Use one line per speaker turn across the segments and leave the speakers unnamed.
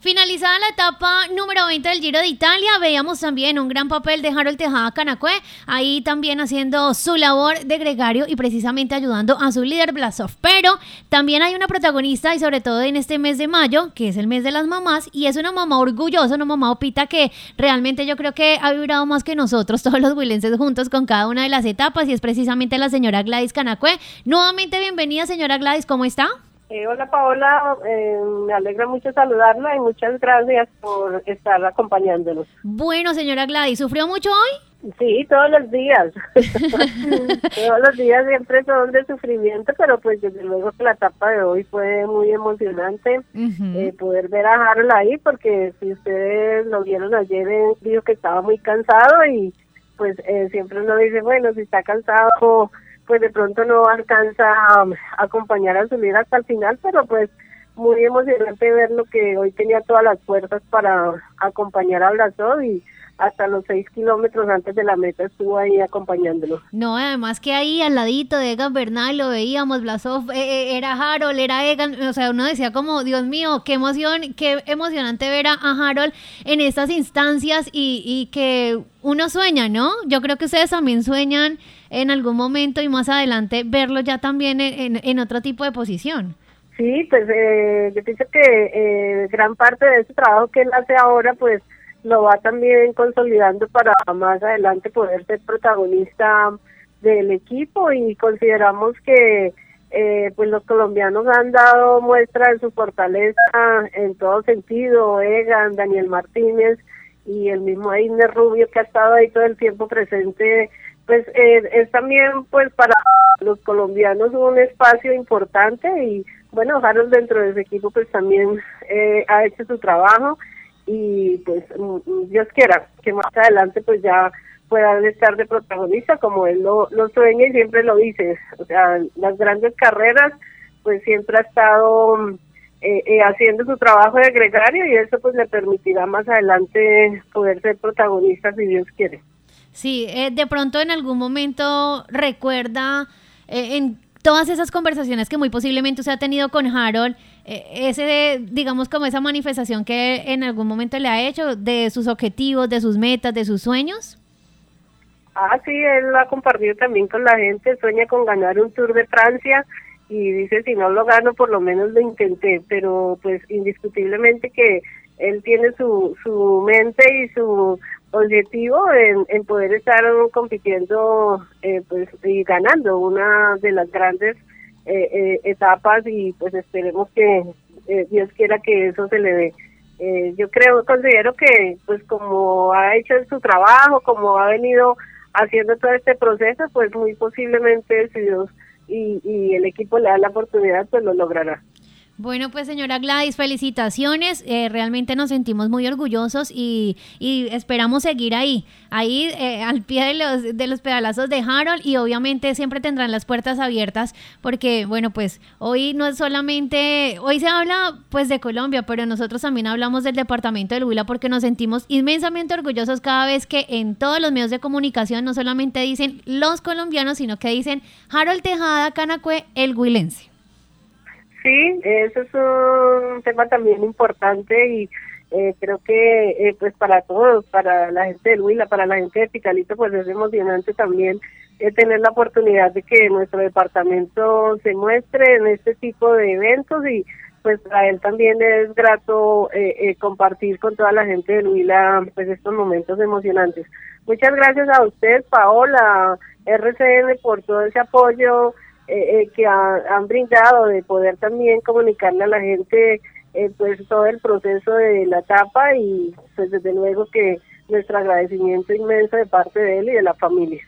Finalizada la etapa número 20 del Giro de Italia, veíamos también un gran papel de Harold Tejada Canacue, ahí también haciendo su labor de gregario y precisamente ayudando a su líder Blasov. Pero también hay una protagonista y sobre todo en este mes de mayo, que es el mes de las mamás, y es una mamá orgullosa, una mamá opita que realmente yo creo que ha vibrado más que nosotros, todos los huilenses juntos con cada una de las etapas, y es precisamente la señora Gladys Canacue. Nuevamente bienvenida señora Gladys, ¿cómo está?
Eh, hola Paola, eh, me alegra mucho saludarla y muchas gracias por estar acompañándonos.
Bueno, señora Gladys, ¿sufrió mucho hoy?
Sí, todos los días. todos los días siempre son de sufrimiento, pero pues desde luego que la etapa de hoy fue muy emocionante eh, poder ver a Harold ahí, porque si ustedes lo vieron ayer, dijo que estaba muy cansado y pues siempre uno dice, bueno, si está cansado pues de pronto no alcanza a, acompañar a su hasta el final, pero pues muy emocionante ver lo que hoy tenía todas las fuerzas para acompañar a Blasov y hasta los seis kilómetros antes de la meta estuvo ahí acompañándolo.
No, además que ahí al ladito de Egan Bernal lo veíamos, Blasov, eh, eh, era Harold, era Egan, o sea, uno decía como, Dios mío, qué emoción, qué emocionante ver a, Harold en estas instancias y, y que uno sueña, ¿no? Yo creo que ustedes también sueñan en algún momento y más adelante verlo ya también en, en otro tipo de posición.
Sí, pues eh, yo pienso que eh, gran parte de ese trabajo que él hace ahora, pues lo va también consolidando para más adelante poder ser protagonista del equipo y consideramos que eh, pues los colombianos han dado muestra de su fortaleza en todo sentido, Egan, Daniel Martínez y el mismo Ainer Rubio que ha estado ahí todo el tiempo presente pues eh, es también pues para los colombianos un espacio importante y bueno, Harold dentro de ese equipo pues también eh, ha hecho su trabajo y pues mm, mm, Dios quiera que más adelante pues ya puedan estar de protagonista como él lo, lo sueña y siempre lo dice, o sea, las grandes carreras pues siempre ha estado eh, eh, haciendo su trabajo de gregario y eso pues le permitirá más adelante poder ser protagonista si Dios quiere.
Sí, eh, de pronto en algún momento recuerda eh, en todas esas conversaciones que muy posiblemente usted ha tenido con Harold, eh, ese, digamos, como esa manifestación que en algún momento le ha hecho de sus objetivos, de sus metas, de sus sueños.
Ah, sí, él lo ha compartido también con la gente, sueña con ganar un Tour de Francia y dice, si no lo gano, por lo menos lo intenté, pero pues indiscutiblemente que él tiene su, su mente y su objetivo en, poder estar compitiendo eh, pues y ganando una de las grandes eh, eh, etapas y pues esperemos que Dios quiera que eso se le dé. yo creo, considero que pues como ha hecho su trabajo, como ha venido haciendo todo este proceso, pues muy posiblemente si Dios y, y el equipo le da la oportunidad, pues lo logrará.
Bueno, pues señora Gladys, felicitaciones. Eh, realmente nos sentimos muy orgullosos y, esperamos seguir ahí, ahí eh, al pie de los, de los pedalazos de Harold y obviamente siempre tendrán las puertas abiertas porque, bueno, pues hoy no es solamente, hoy se habla pues de Colombia, pero nosotros también hablamos del departamento del Huila porque nos sentimos inmensamente orgullosos cada vez que en todos los medios de comunicación no solamente dicen los colombianos, sino que dicen Harold Tejada Canacue, el huilense.
Sí, eso es un tema también importante y eh, creo que eh, pues para todos, para la gente de Huila, para la gente de Picalito, pues es emocionante también eh, tener la oportunidad de que nuestro departamento se muestre en este tipo de eventos y pues para él también es grato compartir con toda la gente de Huila pues estos momentos emocionantes. Muchas gracias a usted, Paola, RCN, por todo ese apoyo eh, eh, que han brindado de poder también comunicarle a la gente eh, pues todo el proceso de la etapa y pues desde luego que nuestro agradecimiento inmenso de parte de él y de la familia.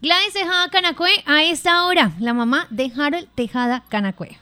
Gladys Tejada Canacue, a esta hora, la mamá de Harold Tejada Canacue.